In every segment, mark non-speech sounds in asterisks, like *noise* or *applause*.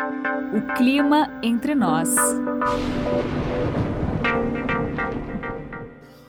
O clima entre nós.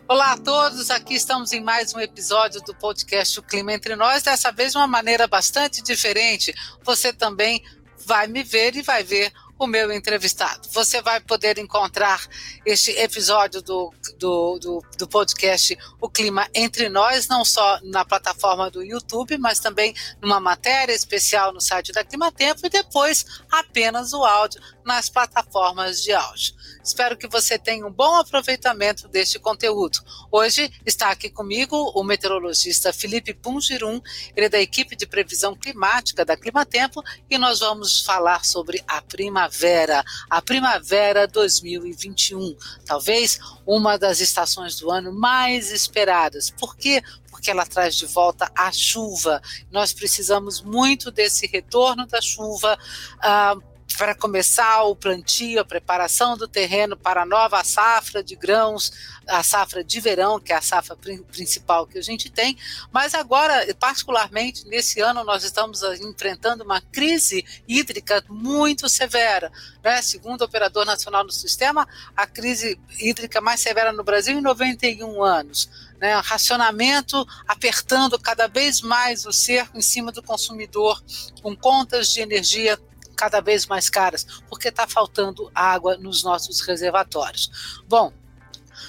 Olá a todos, aqui estamos em mais um episódio do podcast O Clima Entre Nós, dessa vez de uma maneira bastante diferente. Você também vai me ver e vai ver o meu entrevistado. Você vai poder encontrar este episódio do, do, do, do, podcast O Clima Entre Nós, não só na plataforma do YouTube, mas também numa matéria especial no site da Clima Tempo e depois apenas o áudio nas plataformas de áudio. Espero que você tenha um bom aproveitamento deste conteúdo. Hoje está aqui comigo o meteorologista Felipe Pungirum, ele é da equipe de previsão climática da Climatempo e nós vamos falar sobre a primavera, a primavera 2021. Talvez uma das estações do ano mais esperadas. Por quê? porque ela traz de volta a chuva. Nós precisamos muito desse retorno da chuva. Uh, para começar o plantio, a preparação do terreno para a nova safra de grãos, a safra de verão, que é a safra principal que a gente tem. Mas agora, particularmente nesse ano, nós estamos enfrentando uma crise hídrica muito severa. Né? Segundo o Operador Nacional do Sistema, a crise hídrica mais severa no Brasil em 91 anos. Né, racionamento apertando cada vez mais o cerco em cima do consumidor, com contas de energia cada vez mais caras, porque está faltando água nos nossos reservatórios. Bom,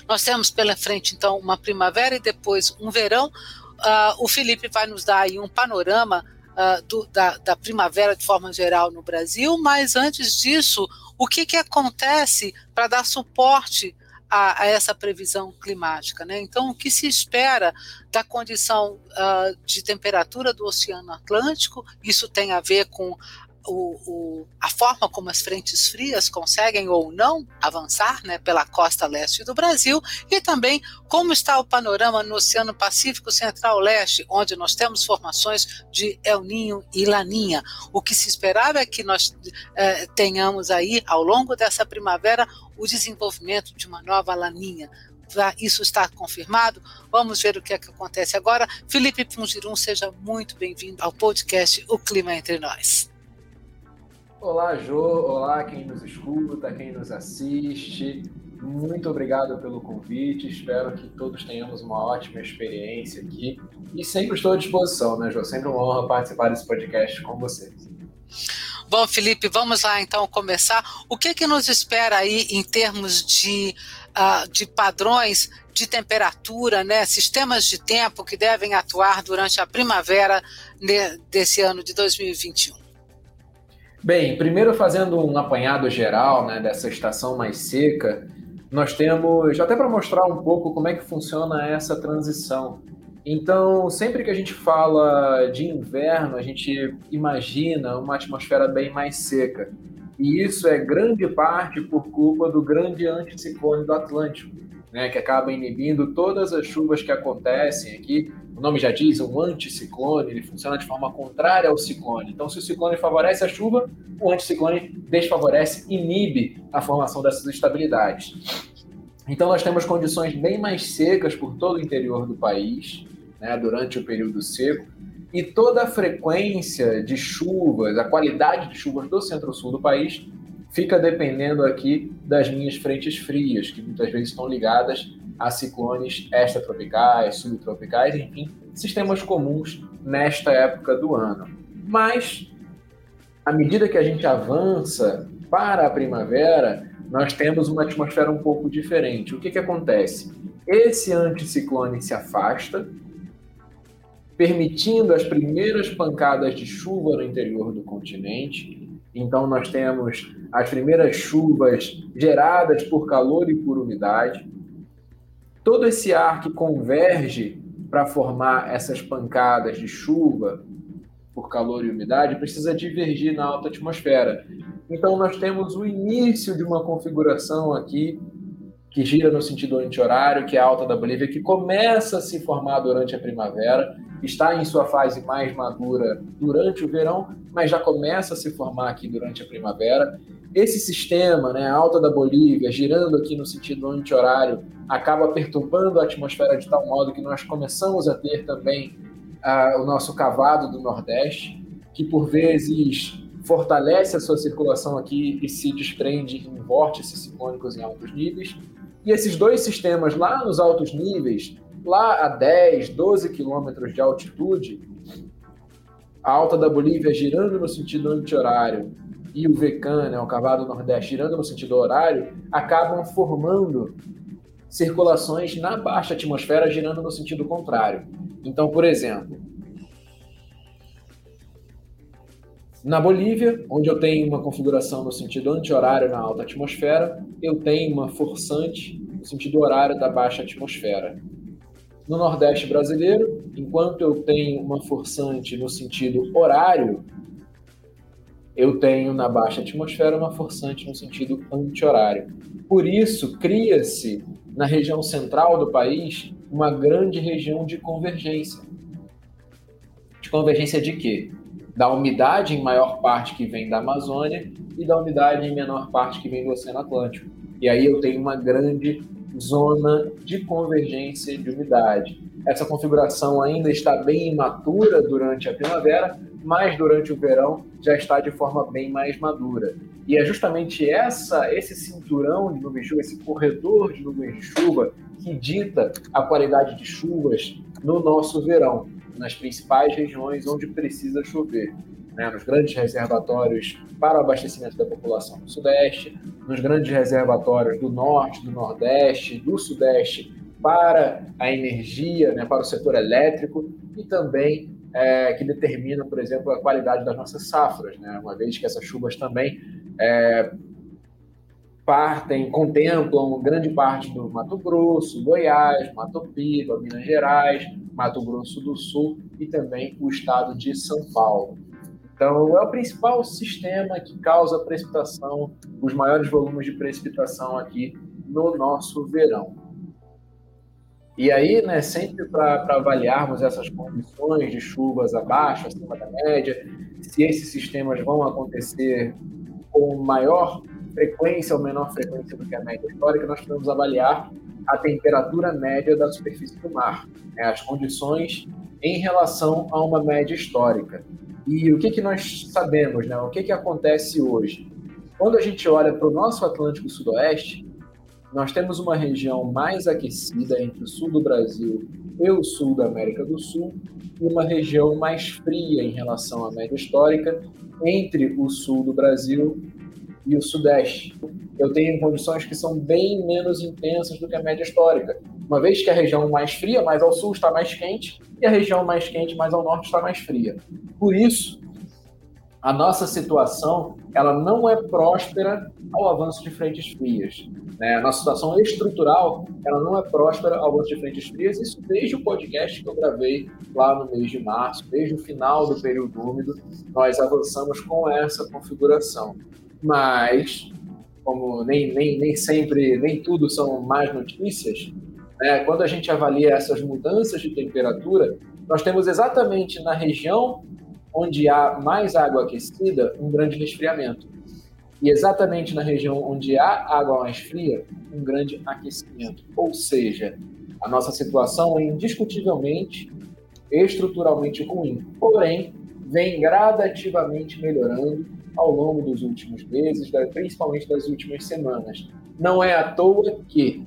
nós temos pela frente, então, uma primavera e depois um verão. Uh, o Felipe vai nos dar aí um panorama uh, do, da, da, primavera de forma geral no Brasil, mas antes disso, o que, que acontece para dar suporte a, a, essa previsão climática? Né? Então, o que se espera da condição uh, de temperatura do Oceano Atlântico? Isso tem a ver com o, o, a forma como as frentes frias conseguem ou não avançar né, pela costa leste do Brasil e também como está o panorama no Oceano Pacífico Central-Leste, onde nós temos formações de El Ninho e Laninha. O que se esperava é que nós eh, tenhamos aí, ao longo dessa primavera, o desenvolvimento de uma nova Laninha. Isso está confirmado. Vamos ver o que, é que acontece agora. Felipe Pungirum, seja muito bem-vindo ao podcast O Clima Entre Nós. Olá, Jô. Olá, quem nos escuta, quem nos assiste. Muito obrigado pelo convite. Espero que todos tenhamos uma ótima experiência aqui. E sempre estou à disposição, né, Jô? Sempre uma honra participar desse podcast com vocês. Bom, Felipe, vamos lá então começar. O que, que nos espera aí em termos de, uh, de padrões de temperatura, né, sistemas de tempo que devem atuar durante a primavera desse ano de 2021? Bem, primeiro fazendo um apanhado geral né, dessa estação mais seca, nós temos, até para mostrar um pouco como é que funciona essa transição. Então, sempre que a gente fala de inverno, a gente imagina uma atmosfera bem mais seca. E isso é grande parte por culpa do grande anticiclone do Atlântico, né, que acaba inibindo todas as chuvas que acontecem aqui o nome já diz, um anticiclone, ele funciona de forma contrária ao ciclone. Então, se o ciclone favorece a chuva, o anticiclone desfavorece, inibe a formação dessas estabilidades. Então, nós temos condições bem mais secas por todo o interior do país, né, durante o período seco, e toda a frequência de chuvas, a qualidade de chuvas do centro-sul do país fica dependendo aqui das minhas frentes frias, que muitas vezes estão ligadas a ciclones extratropicais, subtropicais, enfim, sistemas comuns nesta época do ano. Mas, à medida que a gente avança para a primavera, nós temos uma atmosfera um pouco diferente. O que, que acontece? Esse anticiclone se afasta, permitindo as primeiras pancadas de chuva no interior do continente. Então, nós temos as primeiras chuvas geradas por calor e por umidade todo esse ar que converge para formar essas pancadas de chuva por calor e umidade precisa divergir na alta atmosfera. Então nós temos o início de uma configuração aqui que gira no sentido anti-horário, que é a alta da Bolívia, que começa a se formar durante a primavera, está em sua fase mais madura durante o verão, mas já começa a se formar aqui durante a primavera. Esse sistema, né, a alta da Bolívia, girando aqui no sentido anti-horário, acaba perturbando a atmosfera de tal modo que nós começamos a ter também uh, o nosso cavado do Nordeste, que por vezes fortalece a sua circulação aqui e se desprende em vórtices ciclônicos em altos níveis. E esses dois sistemas lá nos altos níveis, lá a 10, 12 quilômetros de altitude, a alta da Bolívia girando no sentido anti-horário e o VECAN, né, o cavalo nordeste, girando no sentido horário, acabam formando circulações na baixa atmosfera girando no sentido contrário. Então, por exemplo, na Bolívia, onde eu tenho uma configuração no sentido anti-horário na alta atmosfera, eu tenho uma forçante no sentido horário da baixa atmosfera. No Nordeste brasileiro, enquanto eu tenho uma forçante no sentido horário, eu tenho na baixa atmosfera uma forçante no sentido anti-horário. Por isso, cria-se na região central do país uma grande região de convergência. De convergência de quê? Da umidade em maior parte que vem da Amazônia e da umidade em menor parte que vem do Oceano Atlântico. E aí eu tenho uma grande zona de convergência de umidade. Essa configuração ainda está bem imatura durante a primavera, mas durante o verão já está de forma bem mais madura. E é justamente essa, esse cinturão de nuvens de chuva, esse corredor de nuvens de chuva, que dita a qualidade de chuvas no nosso verão, nas principais regiões onde precisa chover. Né, nos grandes reservatórios para o abastecimento da população do Sudeste, nos grandes reservatórios do Norte, do Nordeste, do Sudeste para a energia, né, para o setor elétrico e também é, que determina, por exemplo, a qualidade das nossas safras, né, uma vez que essas chuvas também é, partem, contemplam grande parte do Mato Grosso, Goiás, Mato Piba, Minas Gerais, Mato Grosso do Sul e também o estado de São Paulo. Então, é o principal sistema que causa precipitação, os maiores volumes de precipitação aqui no nosso verão. E aí, né, sempre para avaliarmos essas condições de chuvas abaixo, acima da média, se esses sistemas vão acontecer com maior frequência ou menor frequência do que a média histórica, nós podemos avaliar a temperatura média da superfície do mar, né, as condições em relação a uma média histórica. E o que, que nós sabemos, né, o que, que acontece hoje? Quando a gente olha para o nosso Atlântico Sudoeste, nós temos uma região mais aquecida entre o sul do Brasil e o sul da América do Sul, e uma região mais fria em relação à média histórica entre o sul do Brasil e o sudeste. Eu tenho condições que são bem menos intensas do que a média histórica, uma vez que a região mais fria, mais ao sul, está mais quente, e a região mais quente, mais ao norte, está mais fria. Por isso, a nossa situação ela não é próspera ao avanço de frentes frias. Né? A nossa situação estrutural ela não é próspera ao avanço de frentes frias, isso desde o podcast que eu gravei lá no mês de março, desde o final do período úmido, nós avançamos com essa configuração. Mas, como nem, nem, nem sempre, nem tudo são más notícias, né? quando a gente avalia essas mudanças de temperatura, nós temos exatamente na região onde há mais água aquecida, um grande resfriamento. E exatamente na região onde há água mais fria, um grande aquecimento. Ou seja, a nossa situação é indiscutivelmente estruturalmente ruim. Porém, vem gradativamente melhorando ao longo dos últimos meses, principalmente das últimas semanas. Não é à toa que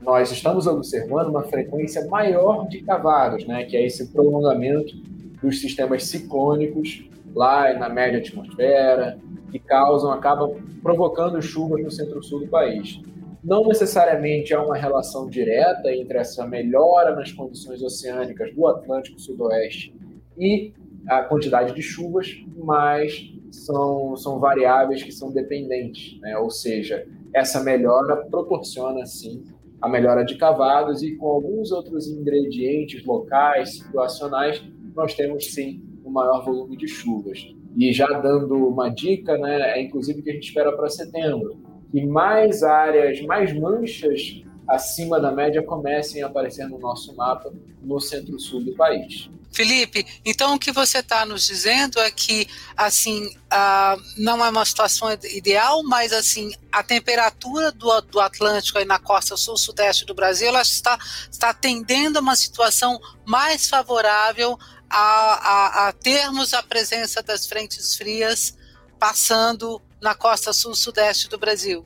nós estamos observando uma frequência maior de cavalos, né, que é esse prolongamento dos sistemas ciclônicos lá na média atmosfera, que causam, acabam provocando chuvas no centro-sul do país. Não necessariamente há uma relação direta entre essa melhora nas condições oceânicas do Atlântico Sudoeste e a quantidade de chuvas, mas são, são variáveis que são dependentes, né? ou seja, essa melhora proporciona, sim, a melhora de cavados e com alguns outros ingredientes locais, situacionais, nós temos sim um maior volume de chuvas. E já dando uma dica, né, é inclusive que a gente espera para setembro, que mais áreas, mais manchas acima da média comecem a aparecer no nosso mapa no centro-sul do país. Felipe, então o que você está nos dizendo é que assim uh, não é uma situação ideal, mas assim a temperatura do, do Atlântico aí na costa sul-sudeste do Brasil ela está, está tendendo a uma situação mais favorável a, a, a termos a presença das frentes frias passando na costa sul-sudeste do Brasil.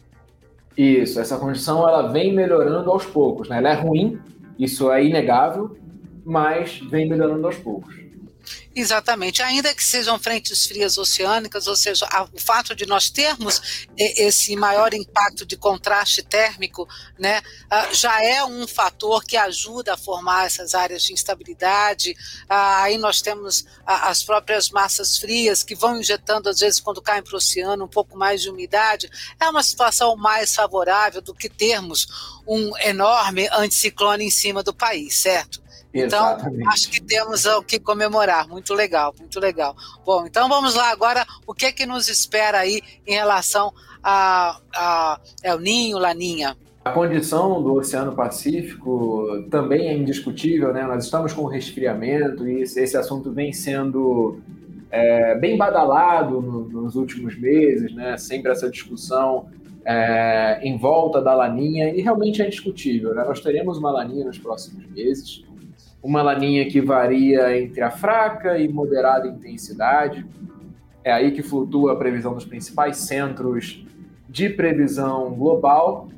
Isso, essa condição ela vem melhorando aos poucos, né? Ela é ruim, isso é inegável, mas vem melhorando aos poucos. Exatamente, ainda que sejam frentes frias oceânicas, ou seja, o fato de nós termos esse maior impacto de contraste térmico, né, já é um fator que ajuda a formar essas áreas de instabilidade. Aí nós temos as próprias massas frias que vão injetando, às vezes, quando caem para o oceano, um pouco mais de umidade. É uma situação mais favorável do que termos um enorme anticiclone em cima do país, certo? Então, Exatamente. acho que temos o que comemorar. Muito legal, muito legal. Bom, então vamos lá agora. O que é que nos espera aí em relação a, a El Ninho, Laninha? A condição do Oceano Pacífico também é indiscutível, né? Nós estamos com resfriamento e esse assunto vem sendo é, bem badalado no, nos últimos meses, né? Sempre essa discussão é, em volta da laninha e realmente é indiscutível. Né? Nós teremos uma laninha nos próximos meses uma laninha que varia entre a fraca e moderada intensidade. É aí que flutua a previsão dos principais centros de previsão global.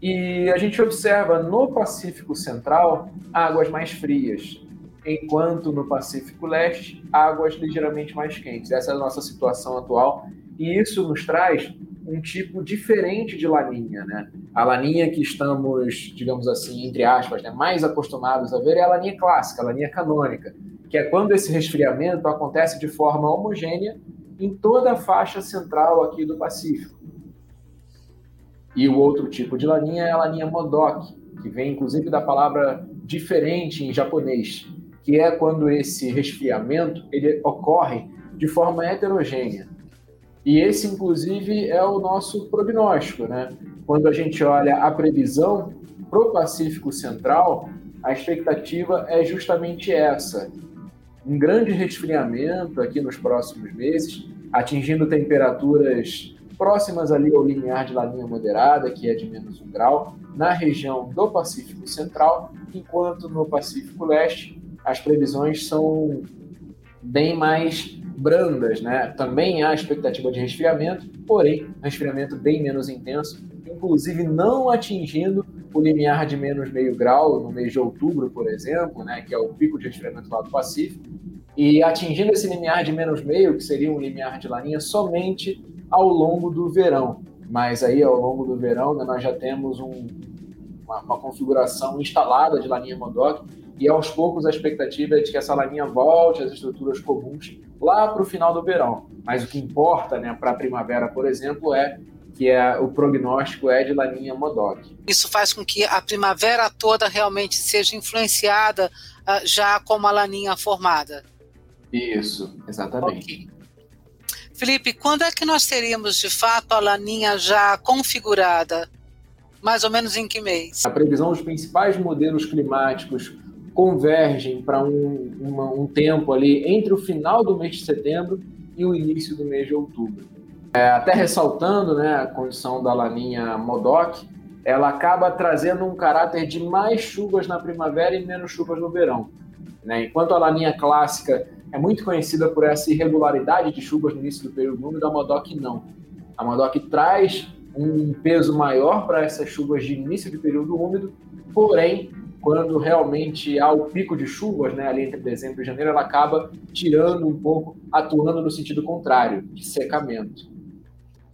E a gente observa no Pacífico Central águas mais frias, enquanto no Pacífico Leste águas ligeiramente mais quentes. Essa é a nossa situação atual e isso nos traz um tipo diferente de laninha, né? A laninha que estamos, digamos assim, entre aspas, né, mais acostumados a ver é a laninha clássica, a laninha canônica, que é quando esse resfriamento acontece de forma homogênea em toda a faixa central aqui do Pacífico. E o outro tipo de laninha é a laninha Modoc, que vem inclusive da palavra diferente em japonês, que é quando esse resfriamento ele ocorre de forma heterogênea. E esse, inclusive, é o nosso prognóstico, né? Quando a gente olha a previsão para o Pacífico Central, a expectativa é justamente essa: um grande resfriamento aqui nos próximos meses, atingindo temperaturas próximas ali ao limiar de laninha moderada, que é de menos um grau, na região do Pacífico Central, enquanto no Pacífico Leste as previsões são bem mais brandas, né? Também há expectativa de resfriamento, porém, resfriamento bem menos intenso, inclusive não atingindo o limiar de menos meio grau no mês de outubro, por exemplo, né? Que é o pico de resfriamento lá do Pacífico, e atingindo esse limiar de menos meio, que seria um limiar de laninha, somente ao longo do verão. Mas aí, ao longo do verão, né, nós já temos um, uma, uma configuração instalada de laninha Modoc, e aos poucos a expectativa é de que essa laninha volte às estruturas comuns lá para o final do verão. Mas o que importa né, para a primavera, por exemplo, é que é, o prognóstico é de laninha Modoc. Isso faz com que a primavera toda realmente seja influenciada uh, já com uma laninha formada. Isso, exatamente. Okay. Felipe, quando é que nós teríamos de fato a laninha já configurada? Mais ou menos em que mês? A previsão dos principais modelos climáticos convergem para um, um tempo ali entre o final do mês de setembro e o início do mês de outubro. É, até ressaltando né, a condição da laninha Modoc, ela acaba trazendo um caráter de mais chuvas na primavera e menos chuvas no verão. Né? Enquanto a laninha clássica é muito conhecida por essa irregularidade de chuvas no início do período úmido, a Modoc não. A Modoc traz um peso maior para essas chuvas de início de período úmido, porém quando realmente há o pico de chuvas, né, ali entre dezembro e janeiro, ela acaba tirando um pouco, atuando no sentido contrário, de secamento.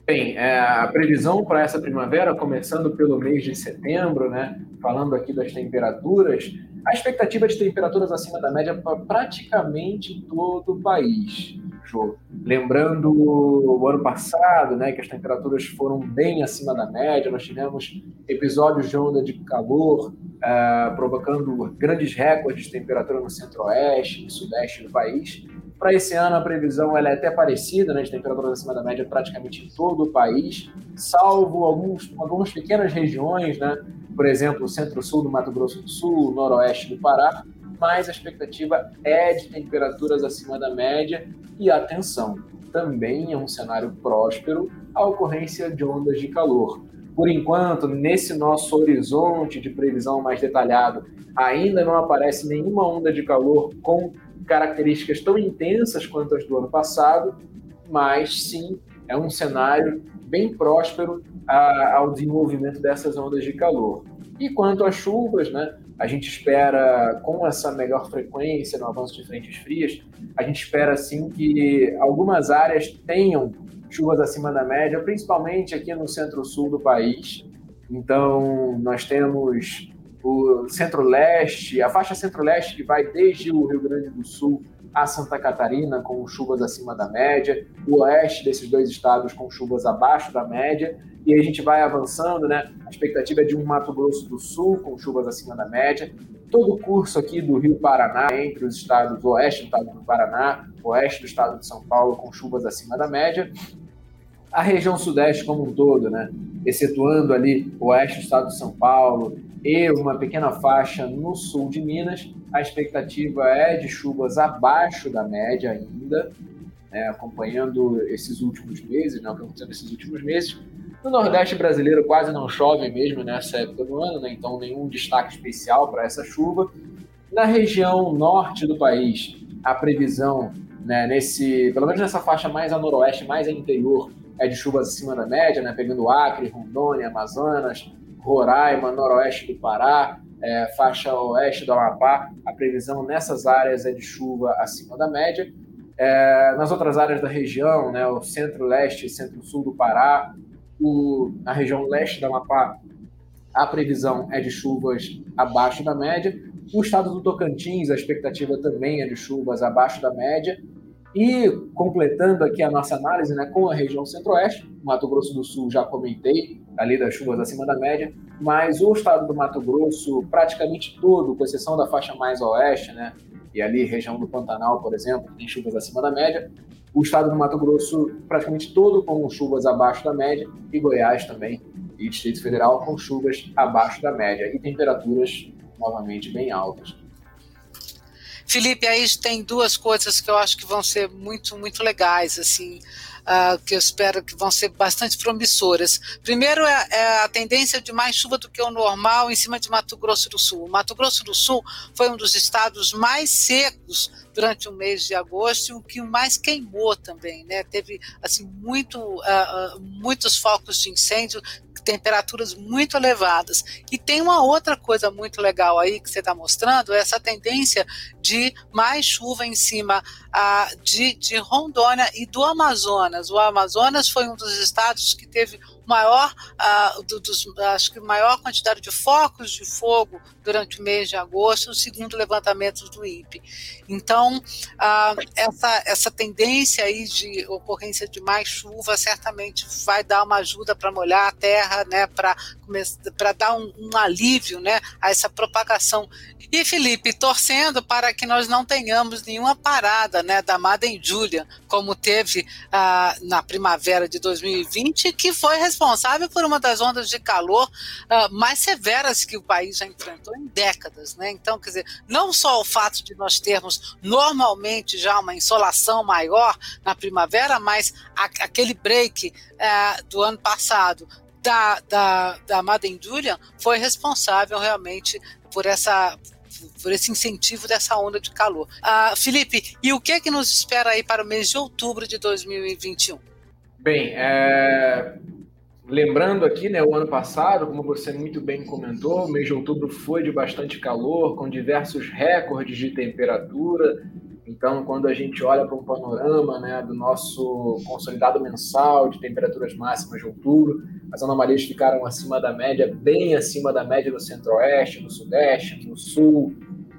Bem, é, a previsão para essa primavera, começando pelo mês de setembro, né, falando aqui das temperaturas, a expectativa de temperaturas acima da média para praticamente todo o país. Jô. Lembrando o ano passado, né, que as temperaturas foram bem acima da média, nós tivemos episódios de onda de calor uh, provocando grandes recordes de temperatura no centro-oeste e sudeste do país. Para esse ano, a previsão ela é até parecida, né, de temperaturas acima da média praticamente em todo o país, salvo alguns, algumas pequenas regiões, né, por exemplo, o centro-sul do Mato Grosso do Sul, noroeste do Pará, mas a expectativa é de temperaturas acima da média e atenção, também é um cenário próspero a ocorrência de ondas de calor. Por enquanto, nesse nosso horizonte de previsão mais detalhado, ainda não aparece nenhuma onda de calor com características tão intensas quanto as do ano passado, mas sim é um cenário bem próspero a, ao desenvolvimento dessas ondas de calor. E quanto às chuvas, né, a gente espera, com essa melhor frequência no avanço de frentes frias, a gente espera sim que algumas áreas tenham chuvas acima da média, principalmente aqui no centro-sul do país. Então, nós temos o centro-leste, a faixa centro-leste que vai desde o Rio Grande do Sul a Santa Catarina com chuvas acima da média, o oeste desses dois estados com chuvas abaixo da média, e aí a gente vai avançando, né? A expectativa é de um Mato Grosso do Sul com chuvas acima da média, todo o curso aqui do Rio Paraná, entre os estados oeste do estado do Paraná, oeste do estado de São Paulo com chuvas acima da média, a região sudeste como um todo, né? Excetuando ali o oeste do estado de São Paulo e uma pequena faixa no sul de Minas, a expectativa é de chuvas abaixo da média ainda, né? acompanhando esses últimos meses, né? o que aconteceu nesses últimos meses. No Nordeste brasileiro quase não chove mesmo nessa época do ano, né? então nenhum destaque especial para essa chuva. Na região norte do país, a previsão, né, nesse, pelo menos nessa faixa mais a noroeste, mais a interior, é de chuvas acima da média, né, pegando Acre, Rondônia, Amazonas, Roraima, noroeste do Pará, é, faixa oeste do Amapá. A previsão nessas áreas é de chuva acima da média. É, nas outras áreas da região, né, o centro-leste e centro-sul do Pará, o, a região leste do Amapá, a previsão é de chuvas abaixo da média. O estado do Tocantins, a expectativa também é de chuvas abaixo da média. E completando aqui a nossa análise né, com a região centro-oeste, Mato Grosso do Sul já comentei, ali das chuvas acima da média, mas o estado do Mato Grosso, praticamente todo, com exceção da faixa mais oeste, né, e ali região do Pantanal, por exemplo, tem chuvas acima da média, o estado do Mato Grosso praticamente todo com chuvas abaixo da média, e Goiás também, e Distrito Federal com chuvas abaixo da média, e temperaturas novamente bem altas. Felipe, aí tem duas coisas que eu acho que vão ser muito, muito legais, assim, uh, que eu espero que vão ser bastante promissoras. Primeiro é, é, a tendência de mais chuva do que o normal em cima de Mato Grosso do Sul. Mato Grosso do Sul foi um dos estados mais secos durante o mês de agosto e o que mais queimou também, né? Teve assim muito, uh, uh, muitos focos de incêndio temperaturas muito elevadas. E tem uma outra coisa muito legal aí que você está mostrando, essa tendência de mais chuva em cima ah, de, de Rondônia e do Amazonas. O Amazonas foi um dos estados que teve maior, do, dos, acho que maior quantidade de focos de fogo durante o mês de agosto, segundo levantamentos do INPE. Então, uh, essa, essa tendência aí de ocorrência de mais chuva certamente vai dar uma ajuda para molhar a terra, né, para dar um, um alívio né, a essa propagação. E, Felipe, torcendo para que nós não tenhamos nenhuma parada né, da Madem Julia, como teve uh, na primavera de 2020, que foi responsável por uma das ondas de calor uh, mais severas que o país já enfrentou em décadas. Né? Então, quer dizer, não só o fato de nós termos normalmente já uma insolação maior na primavera, mas a, aquele break uh, do ano passado da, da, da Madem Julian foi responsável realmente por essa por esse incentivo dessa onda de calor. Uh, Felipe, e o que é que nos espera aí para o mês de outubro de 2021? Bem, é, Lembrando aqui, né, o ano passado, como você muito bem comentou, o mês de outubro foi de bastante calor, com diversos recordes de temperatura. Então, quando a gente olha para um panorama né, do nosso consolidado mensal de temperaturas máximas de outubro, as anomalias ficaram acima da média, bem acima da média no centro-oeste, no sudeste, no sul,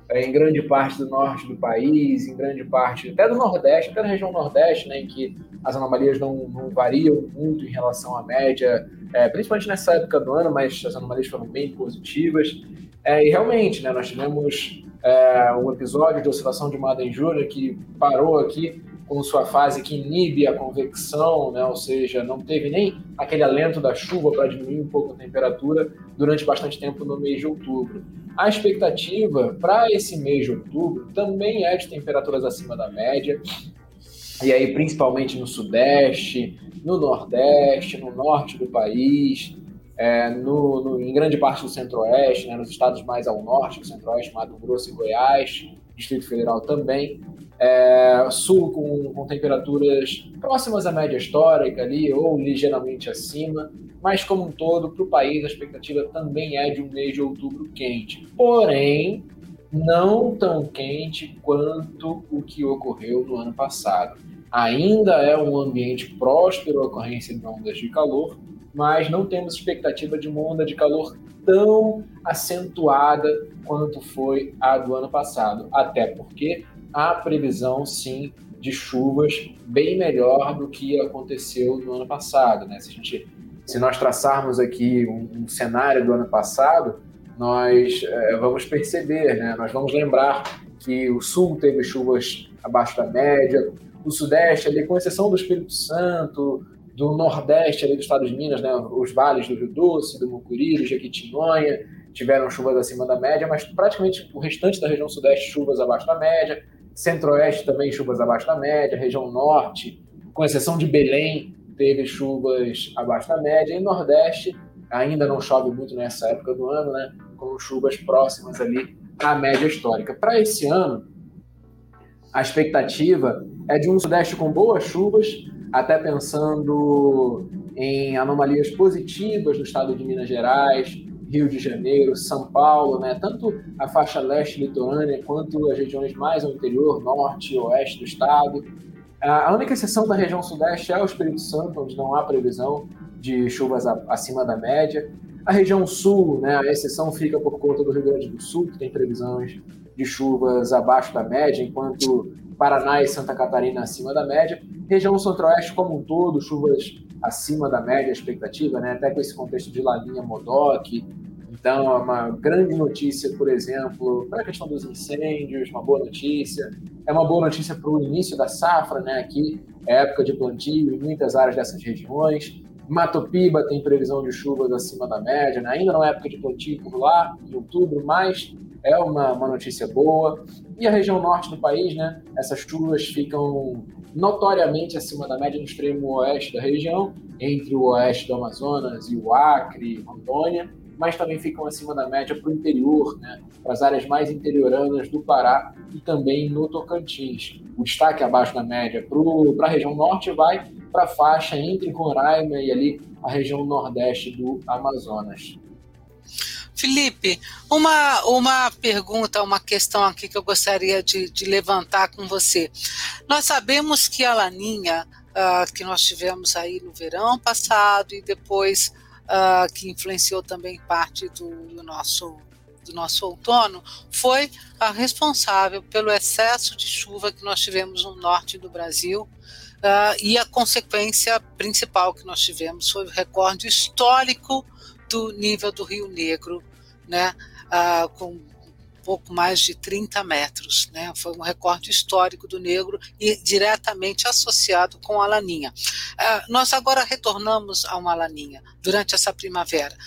é, em grande parte do norte do país, em grande parte até do nordeste, até na região nordeste, né, em que as anomalias não, não variam muito em relação à média, é, principalmente nessa época do ano, mas as anomalias foram bem positivas. É, e realmente, né, nós tivemos é, um episódio de oscilação de Madden-Júnior que parou aqui com sua fase que inibe a convecção, né? ou seja, não teve nem aquele alento da chuva para diminuir um pouco a temperatura durante bastante tempo no mês de outubro. A expectativa para esse mês de outubro também é de temperaturas acima da média, e aí principalmente no sudeste, no nordeste, no norte do país, é, no, no, em grande parte do centro-oeste, né, nos estados mais ao norte, centro-oeste, Mato Grosso e Goiás, Distrito Federal também. É, sul com, com, temperaturas próximas à média histórica ali, ou ligeiramente acima, mas como um todo, para o país a expectativa também é de um mês de outubro quente. Porém, não tão quente quanto o que ocorreu no ano passado. Ainda é um ambiente próspero à ocorrência de ondas de calor, mas não temos expectativa de uma onda de calor tão acentuada quanto foi a do ano passado, até porque há previsão sim de chuvas bem melhor do que aconteceu no ano passado, né? Se a gente se nós traçarmos aqui um, um cenário do ano passado, nós é, vamos perceber, né? Nós vamos lembrar que o sul teve chuvas abaixo da média, o sudeste, ali, com exceção do Espírito Santo, do nordeste ali do estado de Minas, né? Os vales do Rio Doce, do Mucuri, do Jequitinhonha, tiveram chuvas acima da média, mas praticamente o restante da região sudeste chuvas abaixo da média, centro-oeste também chuvas abaixo da média, região norte, com exceção de Belém, teve chuvas abaixo da média, e nordeste ainda não chove muito nessa época do ano, né? Com chuvas próximas ali à média histórica. Para esse ano, a expectativa é de um sudeste com boas chuvas, até pensando em anomalias positivas no estado de Minas Gerais, Rio de Janeiro, São Paulo, né? tanto a faixa leste litorânea quanto as regiões mais ao interior, norte e oeste do estado. A única exceção da região sudeste é o Espírito Santo, onde não há previsão de chuvas acima da média. A região sul, né, a exceção fica por conta do Rio Grande do Sul, que tem previsões de chuvas abaixo da média, enquanto Paraná e Santa Catarina acima da média. Região centro-oeste como um todo, chuvas acima da média, expectativa, né, até com esse contexto de Laninha, Modoc. Então, é uma grande notícia, por exemplo, para a questão dos incêndios, uma boa notícia. É uma boa notícia para o início da safra, né? Aqui é época de plantio em muitas áreas dessas regiões. Matopiba tem previsão de chuvas acima da média, né? ainda não é época de plantio por lá, em outubro, mas é uma, uma notícia boa. E a região norte do país, né? Essas chuvas ficam notoriamente acima da média no extremo oeste da região, entre o oeste do Amazonas e o Acre, Rondônia, mas também ficam acima da média para o interior, né? para as áreas mais interioranas do Pará e também no Tocantins. O destaque abaixo da média para a região norte vai para a faixa entre Roraima e ali a região nordeste do Amazonas. Felipe, uma, uma pergunta, uma questão aqui que eu gostaria de, de levantar com você. Nós sabemos que a laninha uh, que nós tivemos aí no verão passado e depois uh, que influenciou também parte do, do, nosso do nosso outono, foi a responsável pelo excesso de chuva que nós tivemos no norte do Brasil Uh, e a consequência principal que nós tivemos foi o recorde histórico do nível do Rio Negro, né, uh, com pouco mais de 30 metros. Né? Foi um recorde histórico do negro e diretamente associado com a laninha. Uh, nós agora retornamos a uma laninha durante essa primavera.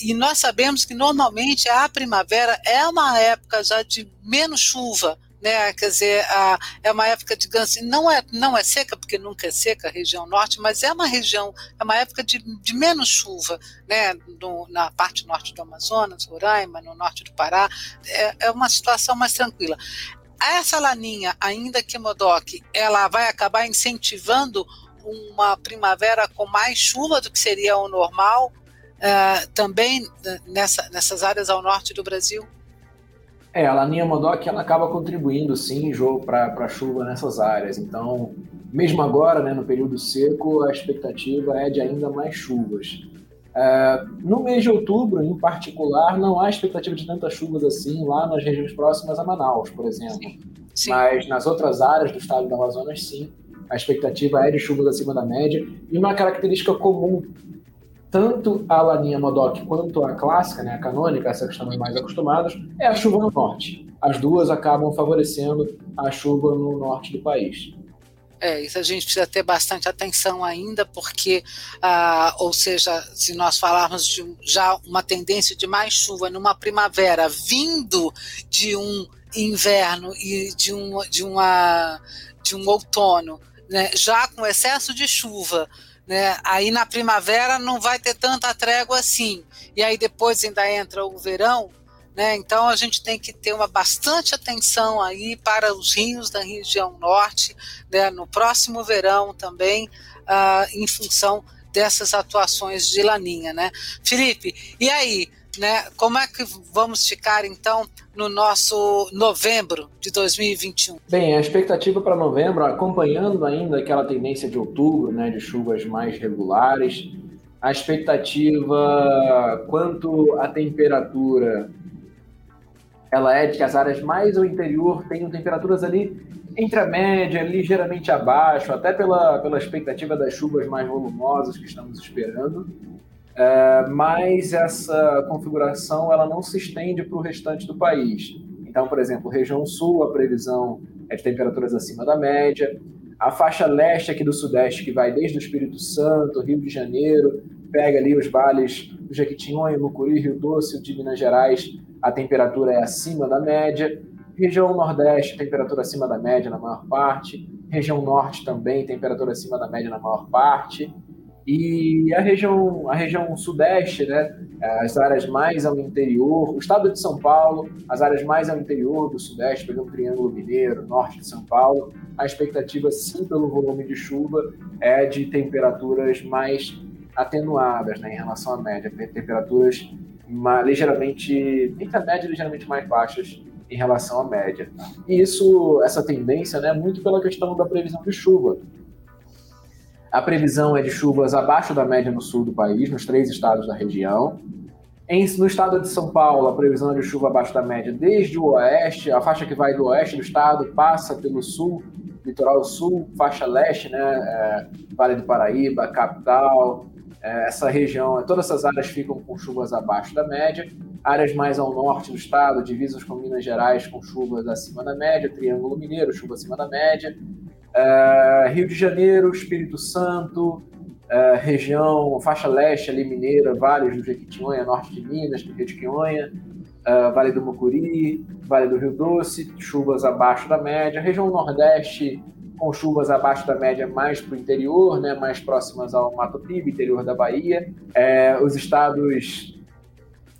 E nós sabemos que normalmente a primavera é uma época já de menos chuva né? Quer dizer, a, é uma época, digamos assim, não é, não é seca, porque nunca é seca a região norte, mas é uma região, é uma época de, de menos chuva, né? No, na parte norte do Amazonas, Roraima, no norte do Pará, é, é uma situação mais tranquila. Essa laninha, ainda que Modoc, ela vai acabar incentivando uma primavera com mais chuva do que seria o normal, uh, também uh, nessa, nessas áreas ao norte do Brasil? É, a Laninha Modoc ela acaba contribuindo sim, jogo para a chuva nessas áreas. Então, mesmo agora, né, no período seco, a expectativa é de ainda mais chuvas. É, no mês de outubro, em particular, não há expectativa de tantas chuvas assim lá nas regiões próximas a Manaus, por exemplo. Sim, sim. Mas nas outras áreas do estado do Amazonas, sim, a expectativa é de chuvas acima da média. E uma característica comum tanto a laninha Modoc quanto a clássica, né, a canônica, essa que estamos mais acostumados, é a chuva no norte. As duas acabam favorecendo a chuva no norte do país. É, isso a gente precisa ter bastante atenção ainda, porque, ah, ou seja, se nós falarmos de já uma tendência de mais chuva numa primavera vindo de um inverno e de um, de uma, de um outono, né, já com excesso de chuva, né? Aí na primavera não vai ter tanta trégua assim. E aí depois ainda entra o verão, né? Então a gente tem que ter uma bastante atenção aí para os rios da região norte, né? no próximo verão também, uh, em função dessas atuações de laninha, né? Felipe, e aí, né? Como é que vamos ficar então no nosso novembro de 2021? Bem, a expectativa para novembro, acompanhando ainda aquela tendência de outubro, né, de chuvas mais regulares, a expectativa quanto à temperatura ela é de que as áreas mais ao interior tenham temperaturas ali entre a média, ligeiramente abaixo, até pela, pela expectativa das chuvas mais volumosas que estamos esperando. É, mas essa configuração ela não se estende para o restante do país. Então, por exemplo, região sul, a previsão é de temperaturas acima da média. A faixa leste aqui do sudeste, que vai desde o Espírito Santo, Rio de Janeiro, pega ali os vales do Jequitinhonha, Mucuri, Rio Doce, de Minas Gerais, a temperatura é acima da média. Região Nordeste, temperatura acima da média na maior parte. Região Norte também, temperatura acima da média na maior parte. E a região, a região Sudeste, né, as áreas mais ao interior, o estado de São Paulo, as áreas mais ao interior do Sudeste, pegando o Triângulo Mineiro, Norte de São Paulo, a expectativa, sim, pelo volume de chuva, é de temperaturas mais atenuadas né, em relação à média, temperaturas uma, ligeiramente, entre a média ligeiramente mais baixas em relação à média. E isso, essa tendência, né, muito pela questão da previsão de chuva. A previsão é de chuvas abaixo da média no sul do país, nos três estados da região. Em, no estado de São Paulo, a previsão é de chuva abaixo da média desde o oeste, a faixa que vai do oeste do estado passa pelo sul, litoral sul, faixa leste, né, é, Vale do Paraíba, capital, é, essa região, todas essas áreas ficam com chuvas abaixo da média. Áreas mais ao norte do estado, divisas com Minas Gerais, com chuvas acima da média. Triângulo Mineiro, chuva acima da média. É, Rio de Janeiro, Espírito Santo, é, região, faixa leste ali, mineira, vales do Jequitinhonha, norte de Minas, Jequitinhonha, Vale do Mucuri, Vale do Rio Doce, chuvas abaixo da média. Região nordeste, com chuvas abaixo da média mais para o interior, né, mais próximas ao Mato Piba, interior da Bahia. É, os estados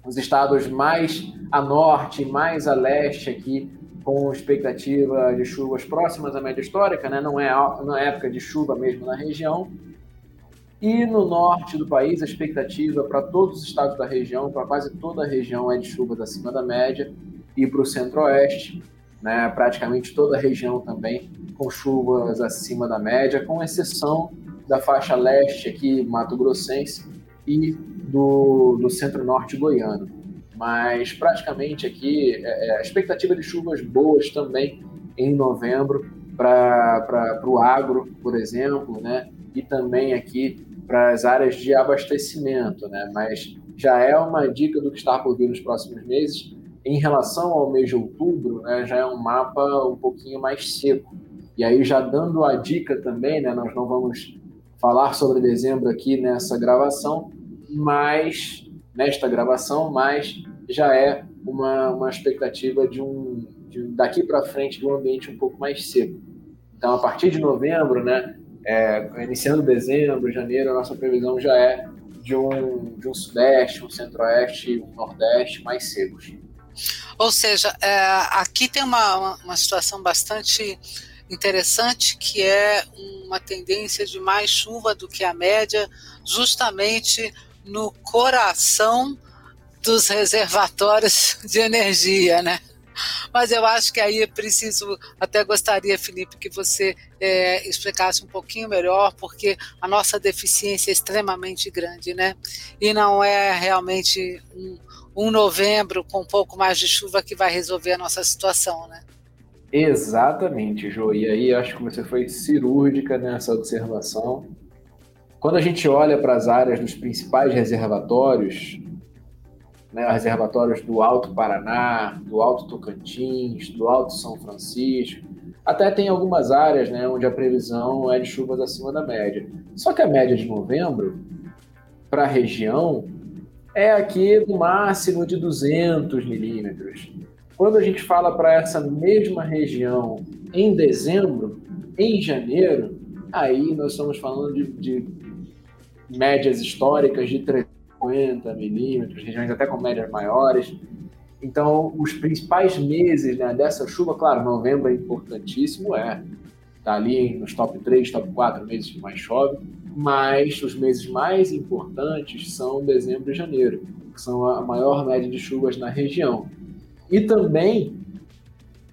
os estados mais a norte, mais a leste aqui, com expectativa de chuvas próximas à média histórica, né? não, é, não é época de chuva mesmo na região. E no norte do país, a expectativa para todos os estados da região, para quase toda a região, é de chuvas acima da média. E para o centro-oeste, né, praticamente toda a região também com chuvas acima da média, com exceção da faixa leste aqui, Mato Grossense, e do, do centro-norte goiano. Mas praticamente aqui, é, é, a expectativa de chuvas boas também em novembro para o agro, por exemplo, né? e também aqui para as áreas de abastecimento. Né? Mas já é uma dica do que está por vir nos próximos meses, em relação ao mês de outubro, né, já é um mapa um pouquinho mais seco. E aí, já dando a dica também, né, nós não vamos falar sobre dezembro aqui nessa gravação, mas nesta gravação, mas já é uma, uma expectativa de um de, daqui para frente de um ambiente um pouco mais seco. Então, a partir de novembro, né, é, iniciando dezembro, janeiro, a nossa previsão já é de um, de um sudeste, um centro-oeste, um nordeste mais secos. Ou seja, é, aqui tem uma, uma, uma situação bastante interessante que é uma tendência de mais chuva do que a média, justamente no coração dos reservatórios *laughs* de energia, né? Mas eu acho que aí é preciso, até gostaria, Felipe, que você é, explicasse um pouquinho melhor, porque a nossa deficiência é extremamente grande, né? E não é realmente um, um novembro com um pouco mais de chuva que vai resolver a nossa situação, né? Exatamente, Jo. E aí acho que você foi cirúrgica nessa observação. Quando a gente olha para as áreas dos principais reservatórios, né, reservatórios do Alto Paraná, do Alto Tocantins, do Alto São Francisco, até tem algumas áreas né, onde a previsão é de chuvas acima da média. Só que a média de novembro, para a região, é aqui no máximo de 200 milímetros. Quando a gente fala para essa mesma região em dezembro, em janeiro, aí nós estamos falando de, de médias históricas de 350 milímetros, regiões até com médias maiores. Então, os principais meses né, dessa chuva, claro, novembro é importantíssimo, é. Está ali nos top 3, top 4 meses que mais chove, mas os meses mais importantes são dezembro e janeiro, que são a maior média de chuvas na região. E também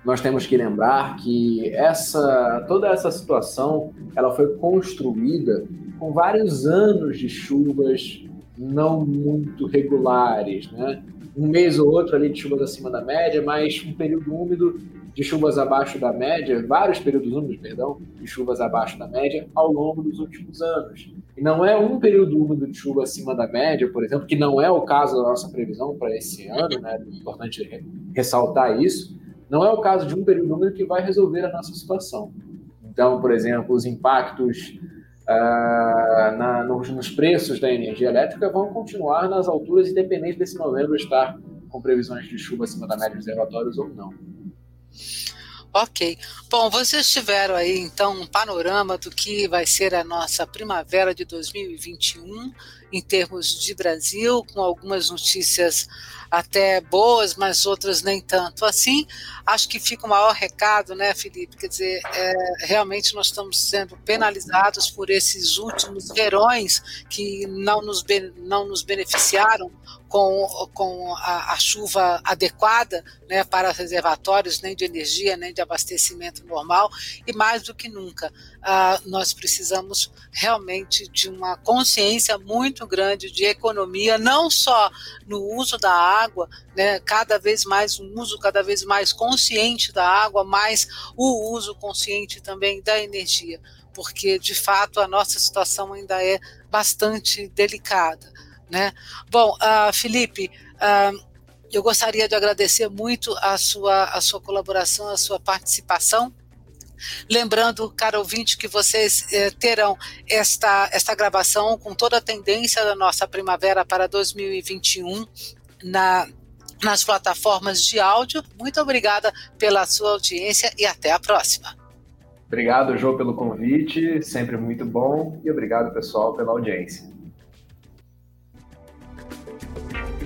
nós temos que lembrar que essa toda essa situação ela foi construída com vários anos de chuvas não muito regulares, né? Um mês ou outro ali de chuvas acima da média, mas um período úmido de chuvas abaixo da média, vários períodos úmidos, perdão, de chuvas abaixo da média ao longo dos últimos anos. E não é um período úmido de chuva acima da média, por exemplo, que não é o caso da nossa previsão para esse ano, né? É importante ressaltar isso. Não é o caso de um período úmido que vai resolver a nossa situação. Então, por exemplo, os impactos uh, na, nos, nos, preços da energia elétrica vão continuar nas alturas, independente desse novembro estar com previsões de chuva acima da média dos reservatórios ou não. Ok. Bom, vocês tiveram aí então um panorama do que vai ser a nossa primavera de 2021 em termos de Brasil, com algumas notícias até boas, mas outras nem tanto assim. Acho que fica o maior recado, né, Felipe? Quer dizer, é, realmente nós estamos sendo penalizados por esses últimos verões que não nos, não nos beneficiaram com, com a, a, chuva adequada né, para reservatórios, nem de energia, nem de abastecimento normal, e mais do que nunca, uh, nós precisamos realmente de uma consciência muito grande de economia, não só no uso da água, né, cada vez mais um uso cada vez mais consciente da água, mas o uso consciente também da energia, porque de fato a nossa situação ainda é bastante delicada. Né? Bom, uh, Felipe, uh, eu gostaria de agradecer muito a sua, a sua colaboração, a sua participação. Lembrando, cara ouvinte, que vocês eh, terão esta, esta gravação com toda a tendência da nossa primavera para 2021 na, nas plataformas de áudio. Muito obrigada pela sua audiência e até a próxima. Obrigado, Jô, pelo convite, sempre muito bom, e obrigado, pessoal, pela audiência. Thank you.